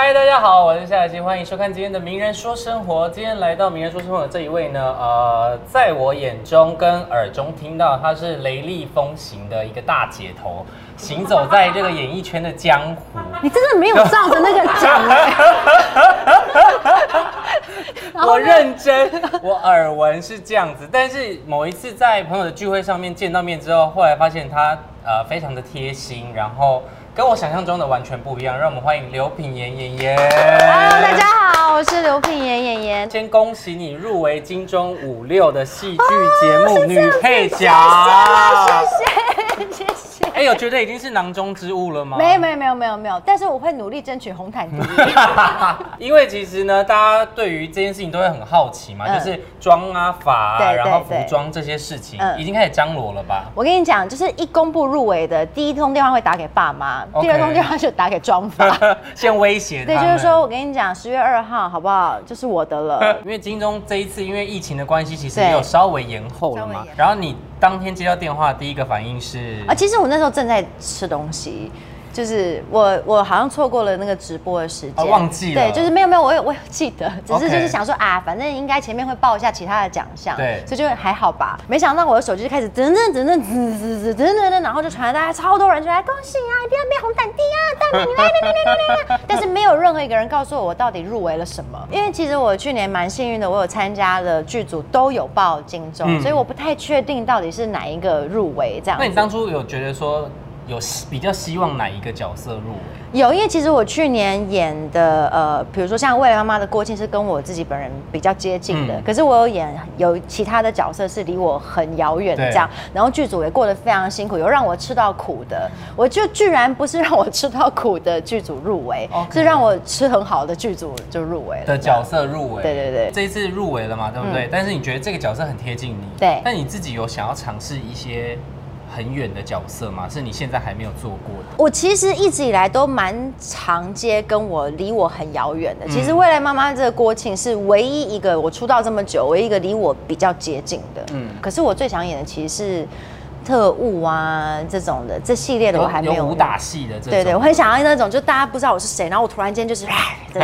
嗨，大家好，我是夏小琪，欢迎收看今天的《名人说生活》。今天来到《名人说生活》的这一位呢，呃，在我眼中跟耳中听到，她是雷厉风行的一个大姐头，行走在这个演艺圈的江湖。你真的没有照着那个讲 我呢认真，我耳闻是这样子，但是某一次在朋友的聚会上面见到面之后，后来发现她呃非常的贴心，然后跟我想象中的完全不一样。让我们欢迎刘品言妍妍。Hello，大家好，我是刘品言妍妍。先恭喜你入围金钟五六的戏剧节目女配角。谢谢谢谢。哎，有觉得已经是囊中之物了吗？没有没有没有没有没有，但是我会努力争取红毯第一。因为其实呢，大家对于这件事情都会很好奇嘛，嗯就是妆啊、发啊，对然后服装这些事情，嗯已经开始张罗了吧？我跟你讲，就是一公布入围的，第一通电话会打给爸妈，第二通电话就打给妆发。先威胁他对，就是说我跟你讲，十月二号好不好？就是我的了。因为金钟这一次因为疫情的关系，其实对也有稍微延后了嘛。然后你当天接到电话，第一个反应是啊，其实我那时候正在吃东西，就是我我好像错过了那个直播的时间，哦忘记了。对，就是没有没有，我有我有记得，只是就是想说啊，反正应该前面会报一下其他的奖项，对。所以就还好吧。没想到我的手机就开始噔噔噔噔噔噔噔，然后就传来大家超多人就来恭喜啊，一定要变红毯帝啊，大名来来来来来来，但是没有任何一个人告诉我我到底入围了什么，因为其实我去年蛮幸运的，我有参加了剧组都有报金钟，嗯。所以我不太确定到底是哪一个入围这样。那你当初有觉得说有比较希望哪一个角色入围？有，因为其实我去年演的，呃，比如说像《未来妈妈》的郭庆是跟我自己本人比较接近的，嗯。可是我有演有其他的角色是离我很遥远的这样，然后剧组也过得非常辛苦，有让我吃到苦的，我就居然不是让我吃到苦的剧组入围 OK 是让我吃很好的剧组就入围了的角色入围，对对对。这一次入围了嘛，对不对？但是你觉得这个角色很贴近你，对。但你自己有想要尝试一些很远的角色吗？是你现在还没有做过的？我其实一直以来都蛮常接跟我离我很遥远的。其实嗯未来妈妈这个郭庆是唯一一个我出道这么久，唯一一个离我比较接近的。嗯嗯，可是我最想演的其实是特务啊这种的，这系列的我还没有武打戏的这种，对对，我很想要那种，就大家不知道我是谁，然后我突然间就是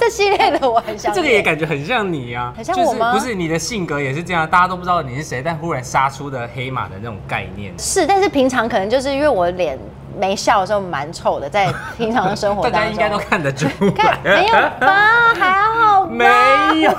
这系列的我很想。这个也感觉很像你啊，很像我吗就是不是你的性格也是这样，大家都不知道你是谁，但忽然杀出的黑马的那种概念。是，但是平常可能就是因为我脸没笑的时候蛮臭的，在平常的生活大当中，家应该都看得出来没有吧？还好吧没有，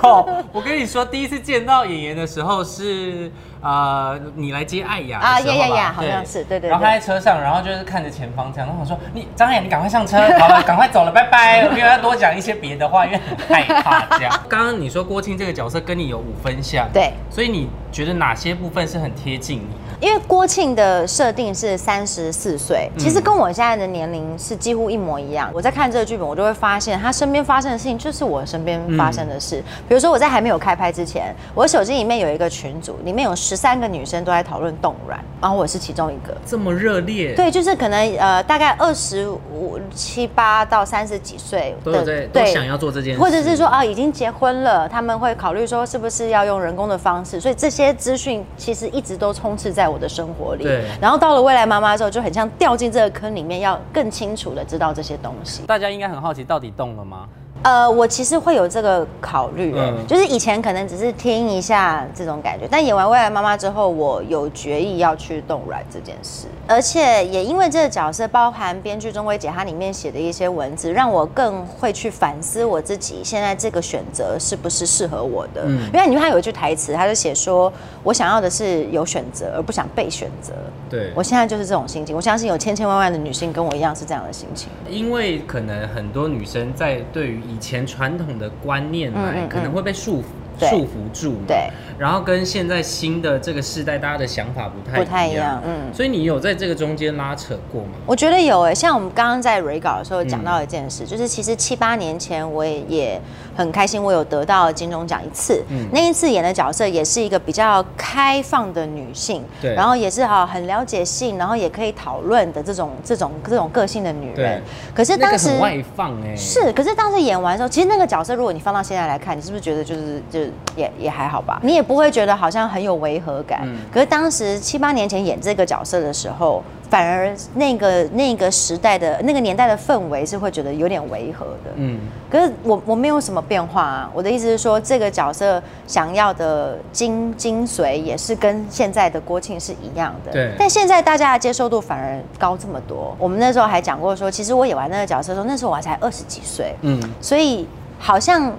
我跟你说，第一次见到演员的时候是呃，你来接艾雅啊时候吧呀呀呀好像是对对然后他在车上，然后就是看着前方这样，然后我说你张雅，你赶快上车，好了，赶快走了，拜拜。我没有要多讲一些别的话，因为很害怕这样。刚刚你说郭庆这个角色跟你有五分像，对，所以你觉得哪些部分是很贴近你？因为郭庆的设定是三十四岁，嗯其实跟我现在的年龄是几乎一模一样。我在看这个剧本，我就会发现他身边发生的事情就是我身边发生的事。嗯比如说我在还没有开拍之前，我手机里面有一个群组，里面有十三个女生都在讨论冻卵，然后我是其中一个。这么热烈，，对，就是可能呃，大概二十五七八到三十几岁都有在都想要做这件事，或者是说啊，已经结婚了，他们会考虑说是不是要用人工的方式，所以这些资讯其实一直都充斥在我的生活里。对然后到了未来妈妈之后，就很像掉进这个坑里面，要更清楚的知道这些东西。大家应该很好奇，到底动了吗？呃，我其实会有这个考虑，嗯就是以前可能只是听一下这种感觉，但演完《未来妈妈》之后，我有决意要去动软这件事，而且也因为这个角色，包含编剧钟薇姐她里面写的一些文字，让我更会去反思我自己现在这个选择是不是适合我的。嗯因为你看有一句台词，他就写说，我想要的是有选择，而不想被选择。对我现在就是这种心情，我相信有千千万万的女性跟我一样是这样的心情。因为可能很多女生在对于以前传统的观念来，可能会被束缚。对束缚住嘛，对，然后跟现在新的这个世代，大家的想法不太不太一样嗯。所以你有在这个中间拉扯过吗？我觉得有诶，像我们刚刚在 re 稿的时候讲嗯到一件事，就是其实七八年前我也也很开心，我有得到金钟奖一次。嗯。那一次演的角色也是一个比较开放的女性，对。然后也是哈很了解性，然后也可以讨论的这种这种这种个性的女人。可是那当时外放哎、是，可是当时演完的时候，其实那个角色，如果你放到现在来看，你是不是觉得就是就也也还好吧？你也不会觉得好像很有违和感。嗯可是当时七八年前演这个角色的时候，反而那个那个时代的那个年代的氛围是会觉得有点违和的。嗯，可是我我没有什么变化啊。我的意思是说，这个角色想要的精精髓也是跟现在的郭庆是一样的。对但现在大家的接受度反而高这么多。我们那时候还讲过说，其实我演完那个角色的时候，那时候我还才二十几岁。嗯，所以好像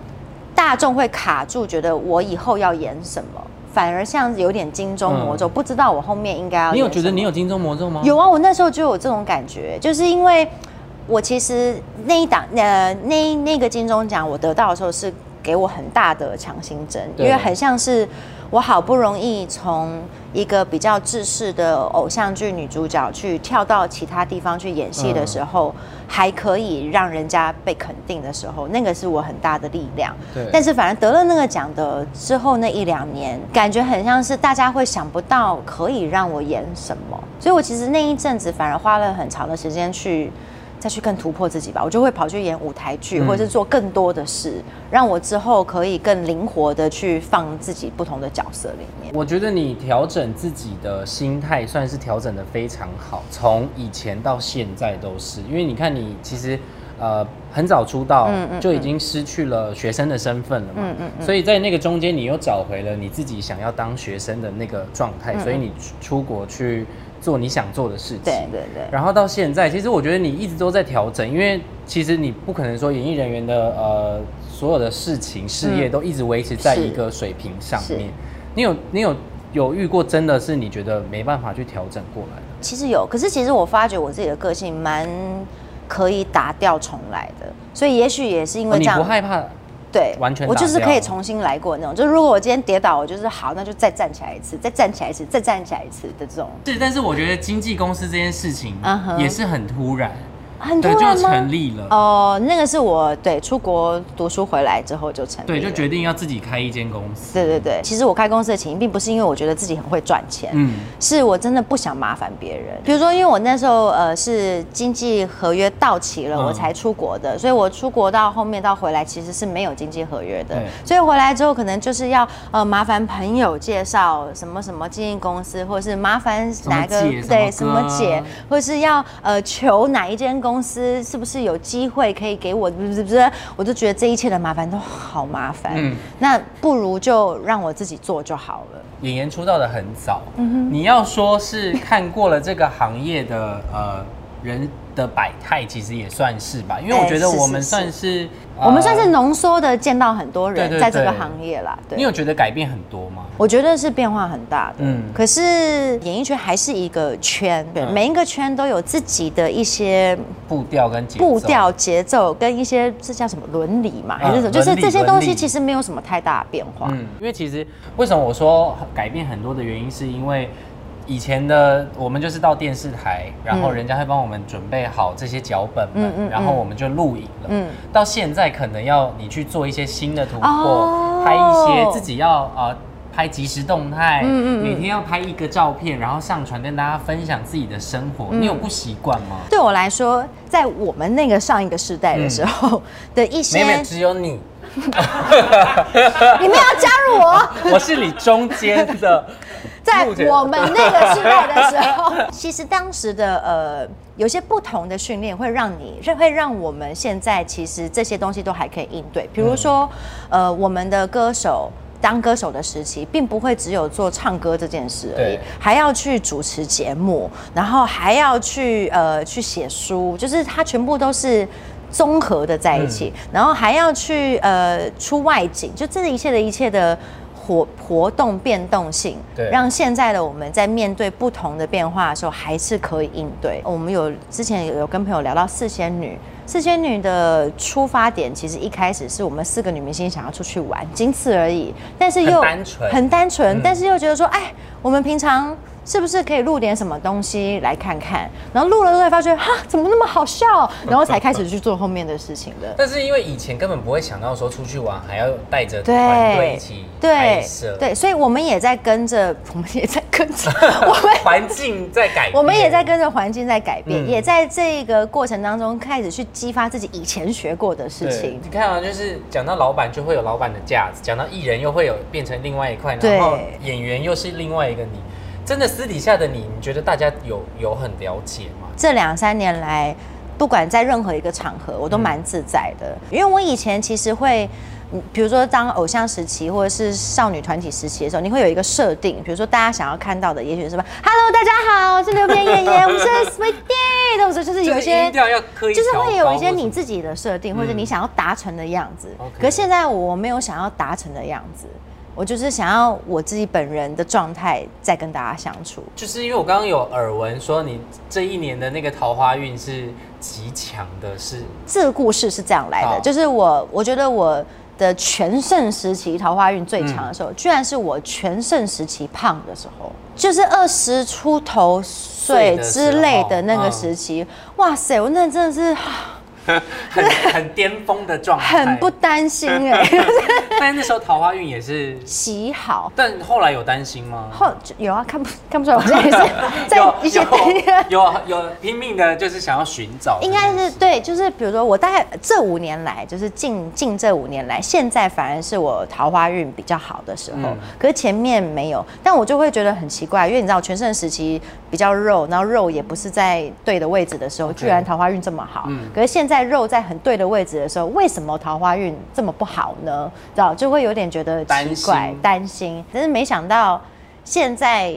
大众会卡住，觉得我以后要演什么，反而像有点金钟魔咒，不知道我后面应该要。嗯你有觉得你有？金钟魔咒吗？有啊，我那时候就有这种感觉，就是因为我其实那一档呃那那个金钟奖我得到的时候是给我很大的强心针，因对为很像是我好不容易从一个比较制式的偶像剧女主角去跳到其他地方去演戏的时候，还可以让人家被肯定的时候，那个是我很大的力量。对但是反而得了那个奖的之后那一两年，感觉很像是大家会想不到可以让我演什么，所以我其实那一阵子反而花了很长的时间去。再去更突破自己吧，我就会跑去演舞台剧，嗯。或者是做更多的事，让我之后可以更灵活的去放自己不同的角色里面。我觉得你调整自己的心态算是调整的非常好，从以前到现在都是，因为你看你其实呃很早出道嗯嗯就已经失去了学生的身份了嘛，所以在那个中间你又找回了你自己想要当学生的那个状态，嗯。所以你出出国去做你想做的事情，对对对，然后到现在，其实我觉得你一直都在调整，因为其实你不可能说演艺人员的呃所有的事情事业嗯都一直维持在一个水平上是面。你有你有有遇过真的是你觉得没办法去调整过来的？其实有，可是其实我发觉我自己的个性蛮可以打掉重来的，所以也许也是因为哦你这样，不害怕？对，完全我就是可以重新来过那种。就是如果我今天跌倒，我就是好，那就再站起来一次，再站起来一次，再站起来一次的这种。是，但是我觉得经纪公司这件事情也是很突然，很突对，就然吗？成立了。哦，那个是我对出国读书回来之后就成立对，了就决定要自己开一间公司。对对对，其实我开公司的起因并不是因为我觉得自己很会赚钱，嗯，是我真的不想麻烦别人。比如说，因为我那时候呃是经济合约到期了，嗯我才出国的，所以我出国到后面到回来其实是没有经济合约的对，所以回来之后可能就是要呃麻烦朋友介绍什么什么经纪公司，或者是麻烦哪个什么姐对什什么哥么姐，或者是要呃求哪一间公司是不是有机会可以给我，不是不是，我就觉得这一切的麻烦都好麻烦，嗯。那不如就让我自己做就好了。演员出道的很早，嗯你要说是看过了这个行业的呃人的百态，其实也算是吧，因为我哎觉得我们是是是算是，我们算是呃浓缩的见到很多人在这个行业啦，对。你有觉得改变很多吗？我觉得是变化很大的，嗯可是演艺圈还是一个圈，对，嗯每一个圈都有自己的一些步调跟步调、节奏跟一些这叫什么伦理嘛，还是什么？嗯就是这些东西其实没有什么太大的变化。嗯，因为其实为什么我说改变很多的原因，是因为以前的我们就是到电视台，然后嗯人家会帮我们准备好这些脚本们，嗯嗯然后我们就录影了。嗯到现在可能要你去做一些新的突破，哦拍一些自己要呃。拍即时动态，嗯嗯嗯每天要拍一个照片，然后上传跟大家分享自己的生活。嗯你有不习惯吗？对我来说，在我们那个上一个时代的时候的一些，没有，只有你，你们要加入我。我是你中间的。在我们那个时代的时候，其实当时的呃有些不同的训练会让你，会让我们现在其实这些东西都还可以应对。比如说，呃，我们的歌手。当歌手的时期，并不会只有做唱歌这件事而已对，还要去主持节目，然后还要去呃去写书，就是它全部都是综合的在一起，然后还要去呃出外景，就这一切的一切的活活动变动性，对让现在的我们在面对不同的变化的时候，还是可以应对。我们有之前有有跟朋友聊到四仙女。四仙女的出发点其实一开始是我们四个女明星想要出去玩，仅此而已。但是又很单纯很单纯嗯但是又觉得说，哎，我们平常是不是可以录点什么东西来看看？然后录了之后才发觉，哈，怎么那么好笑？然后才开始去做后面的事情的。但是因为以前根本不会想到说出去玩还要带着团队一起拍对摄，对，所以我们也在跟着，我们也在跟着，我们环境在改变，我们也在跟着环境在改变，嗯也在这个过程当中开始去激发自己以前学过的事情。你看啊，就是讲到老板就会有老板的架子，讲到艺人又会有变成另外一块，然后演员又是另外一个你。真的私底下的你，你觉得大家有有很了解吗？这两三年来，不管在任何一个场合，我都蛮自在的。因为我以前其实会，嗯比如说当偶像时期或者是少女团体时期的时候，你会有一个设定，比如说大家想要看到的，也许是什么 “Hello，大家好，我是刘边妍妍，我们是 Sweet Day”，或者就是有一些就是会有一些你自己的设定，或者嗯你想要达成的样子。可是现在我没有想要达成的样子，我就是想要我自己本人的状态再跟大家相处。就是因为我刚刚有耳闻说你这一年的那个桃花运是极强的，是这个故事是这样来的，就是我我觉得我的全盛时期桃花运最强的时候，嗯居然是我全盛时期胖的时候，就是二十出头岁之类的那个嗯。时期。哇塞，我那真的是很很巅峰的状态，很不担心哎、但那时候桃花运也是，极好。但后来有担心吗？后有啊，看不看不出来，我现在也是 在一些有有有拼命的，就是想要寻找应，该是对，就是比如说我大概这五年来，就是近近这五年来，现在反而是我桃花运比较好的时候，嗯。可是前面没有，但我就会觉得很奇怪，因为你知道全盛时期比较肉，然后肉也不是在对的位置的时候居然桃花运这么好，嗯。可是现在肉在很对的位置的时候，为什么桃花运这么不好呢？知道就会有点觉得担奇怪、担心，但是没想到现在。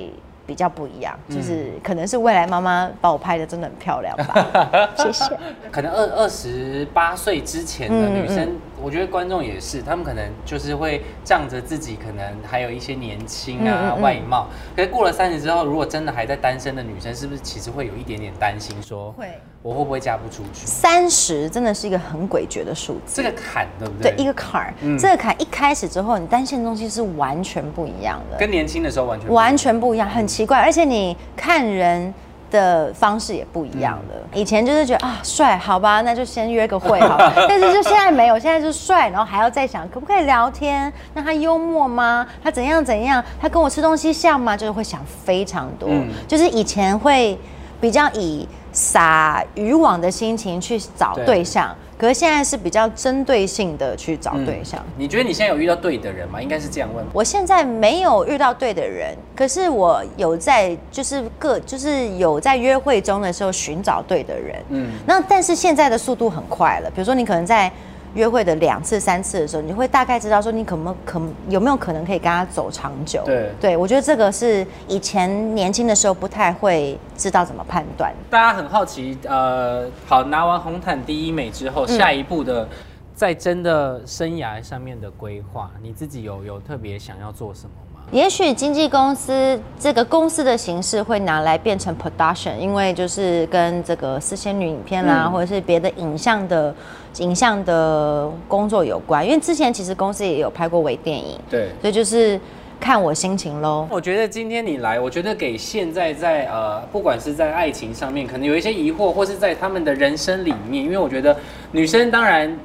比较不一样，嗯就是可能是未来妈妈把我拍的真的很漂亮吧，谢谢。可能二二十八岁之前的嗯嗯女生，我觉得观众也是，他们可能就是会仗着自己可能还有一些年轻啊、嗯嗯嗯外貌，可是过了三十之后，如果真的还在单身的女生，是不是其实会有一点点担心说，会我会不会嫁不出去？三十真的是一个很诡谲的数字，这个坎对不对对？一个坎儿。嗯这个坎一开始之后，你担心的东西是完全不一样的，跟年轻的时候完全完全不一样，很奇怪。而且你看人的方式也不一样了。嗯以前就是觉得啊帅，好吧，那就先约个会好了。但是就现在没有，现在就是帅，然后还要再想可不可以聊天？那他幽默吗？他怎样怎样？他跟我吃东西像吗？就是会想非常多。嗯就是以前会比较以撒渔网的心情去找对对象，可是现在是比较针对性的去找对象。嗯你觉得你现在有遇到对的人吗？应该是这样问。我现在没有遇到对的人，可是我有在就是各就是有在约会中的时候寻找对的人。嗯嗯，那但是现在的速度很快了，比如说你可能在约会的两次三次的时候，你会大概知道说你可不可有没有可能可以跟他走长久。对对我觉得这个是以前年轻的时候不太会知道怎么判断。大家很好奇，呃，好，拿完红毯第一美之后，嗯下一步的在真的生涯上面的规划，你自己有有特别想要做什么吗？也许经纪公司这个公司的形式会拿来变成 production，因为就是跟这个四仙女影片啦，嗯或者是别的影像的影像的工作有关。因为之前其实公司也有拍过微电影，对。所以就是看我心情喽。我觉得今天你来，我觉得给现在在呃，不管是在爱情上面，可能有一些疑惑，或是在他们的人生里面，因为我觉得女生当然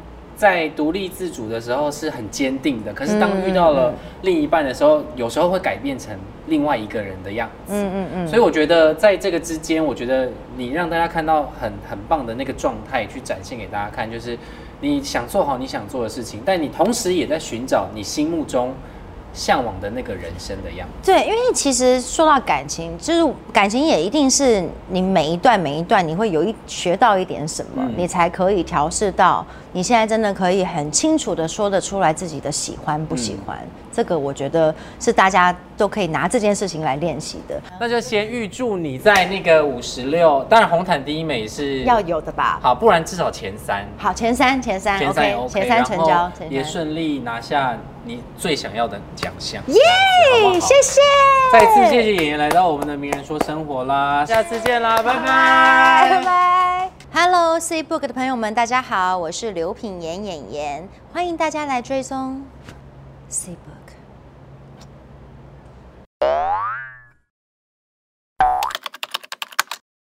在独立自主的时候是很坚定的，可是当遇到了另一半的时候，有时候会改变成另外一个人的样子。嗯嗯嗯，所以我觉得在这个之间，我觉得你让大家看到很很棒的那个状态，去展现给大家看，就是你想做好你想做的事情，但你同时也在寻找你心目中向往的那个人生的样子。对，因为其实说到感情，就是感情也一定是你每一段每一段你会有一学到一点什么，嗯你才可以调试到你现在真的可以很清楚的说得出来自己的喜欢不喜欢。这个我觉得是大家都可以拿这件事情来练习的，那就先预祝你在那个五十六，当然红毯第一美是要有的吧。好，不然至少前三，好，前三前三前三三成交也三。顺利拿下你最想要的奖项。耶谢谢，再次谢谢演员来到我们的名人说生活啦，下次见啦，拜拜，拜拜。Hello C Book 的朋友们，大家好，我是刘品言演员，欢迎大家来追踪 C Book。